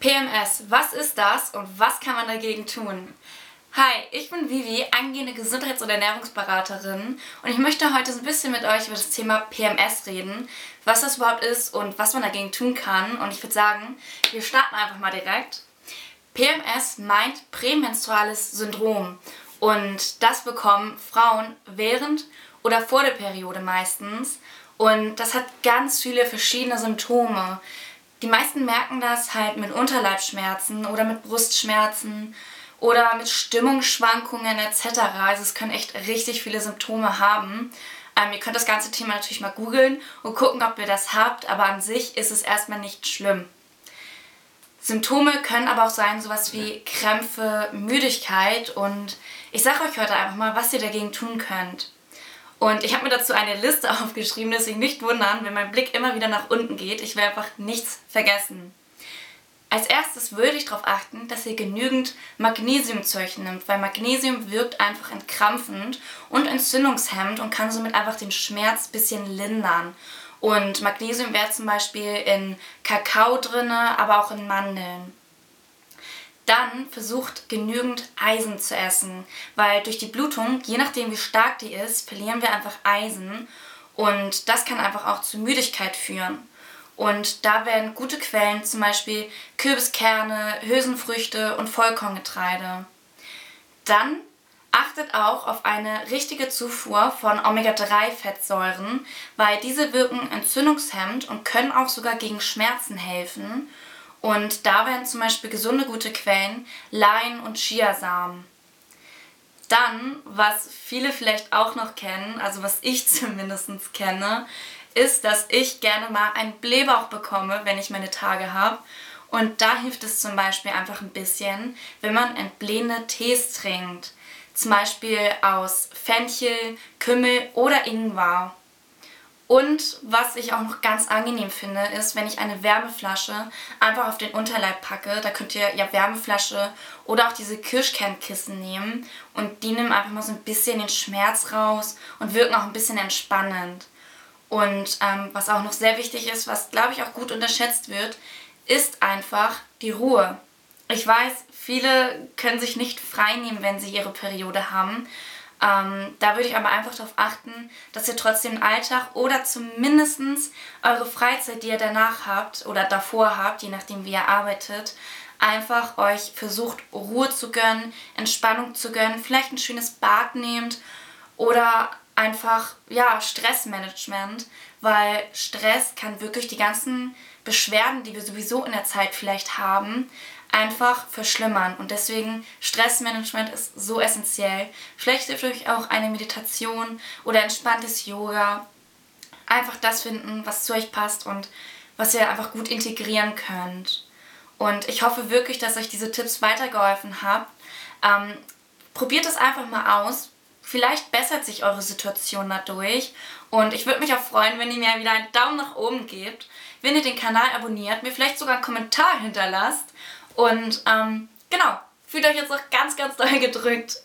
PMS, was ist das und was kann man dagegen tun? Hi, ich bin Vivi, angehende Gesundheits- und Ernährungsberaterin und ich möchte heute ein bisschen mit euch über das Thema PMS reden, was das überhaupt ist und was man dagegen tun kann. Und ich würde sagen, wir starten einfach mal direkt. PMS meint prämenstruales Syndrom und das bekommen Frauen während oder vor der Periode meistens und das hat ganz viele verschiedene Symptome. Die meisten merken das halt mit Unterleibschmerzen oder mit Brustschmerzen oder mit Stimmungsschwankungen etc. Also es können echt richtig viele Symptome haben. Ähm, ihr könnt das ganze Thema natürlich mal googeln und gucken, ob ihr das habt, aber an sich ist es erstmal nicht schlimm. Symptome können aber auch sein, sowas wie Krämpfe, Müdigkeit und ich sage euch heute einfach mal, was ihr dagegen tun könnt. Und ich habe mir dazu eine Liste aufgeschrieben, deswegen nicht wundern, wenn mein Blick immer wieder nach unten geht. Ich will einfach nichts vergessen. Als erstes würde ich darauf achten, dass ihr genügend Magnesium zu euch nimmt, weil Magnesium wirkt einfach entkrampfend und entzündungshemmend und kann somit einfach den Schmerz ein bisschen lindern. Und Magnesium wäre zum Beispiel in Kakao drin, aber auch in Mandeln. Dann versucht genügend Eisen zu essen, weil durch die Blutung, je nachdem wie stark die ist, verlieren wir einfach Eisen und das kann einfach auch zu Müdigkeit führen. Und da werden gute Quellen zum Beispiel Kürbiskerne, Hülsenfrüchte und Vollkorngetreide. Dann achtet auch auf eine richtige Zufuhr von Omega-3-Fettsäuren, weil diese wirken entzündungshemmend und können auch sogar gegen Schmerzen helfen. Und da wären zum Beispiel gesunde gute Quellen Lein und Chiasamen. Dann, was viele vielleicht auch noch kennen, also was ich zumindest kenne, ist, dass ich gerne mal einen Blähbauch bekomme, wenn ich meine Tage habe. Und da hilft es zum Beispiel einfach ein bisschen, wenn man entblähende Tees trinkt. Zum Beispiel aus Fenchel, Kümmel oder Ingwer. Und was ich auch noch ganz angenehm finde, ist, wenn ich eine Wärmeflasche einfach auf den Unterleib packe. Da könnt ihr ja Wärmeflasche oder auch diese Kirschkernkissen nehmen. Und die nehmen einfach mal so ein bisschen den Schmerz raus und wirken auch ein bisschen entspannend. Und ähm, was auch noch sehr wichtig ist, was glaube ich auch gut unterschätzt wird, ist einfach die Ruhe. Ich weiß, viele können sich nicht frei nehmen, wenn sie ihre Periode haben. Ähm, da würde ich aber einfach darauf achten, dass ihr trotzdem den Alltag oder zumindest eure Freizeit, die ihr danach habt oder davor habt, je nachdem wie ihr arbeitet, einfach euch versucht Ruhe zu gönnen, Entspannung zu gönnen, vielleicht ein schönes Bad nehmt oder einfach ja Stressmanagement, weil Stress kann wirklich die ganzen Beschwerden, die wir sowieso in der Zeit vielleicht haben, einfach verschlimmern. Und deswegen Stressmanagement ist so essentiell. Vielleicht hilft euch auch eine Meditation oder entspanntes Yoga. Einfach das finden, was zu euch passt und was ihr einfach gut integrieren könnt. Und ich hoffe wirklich, dass euch diese Tipps weitergeholfen haben. Ähm, probiert es einfach mal aus. Vielleicht bessert sich eure Situation dadurch. Und ich würde mich auch freuen, wenn ihr mir wieder einen Daumen nach oben gebt, wenn ihr den Kanal abonniert, mir vielleicht sogar einen Kommentar hinterlasst und ähm, genau, fühlt euch jetzt noch ganz, ganz doll gedrückt.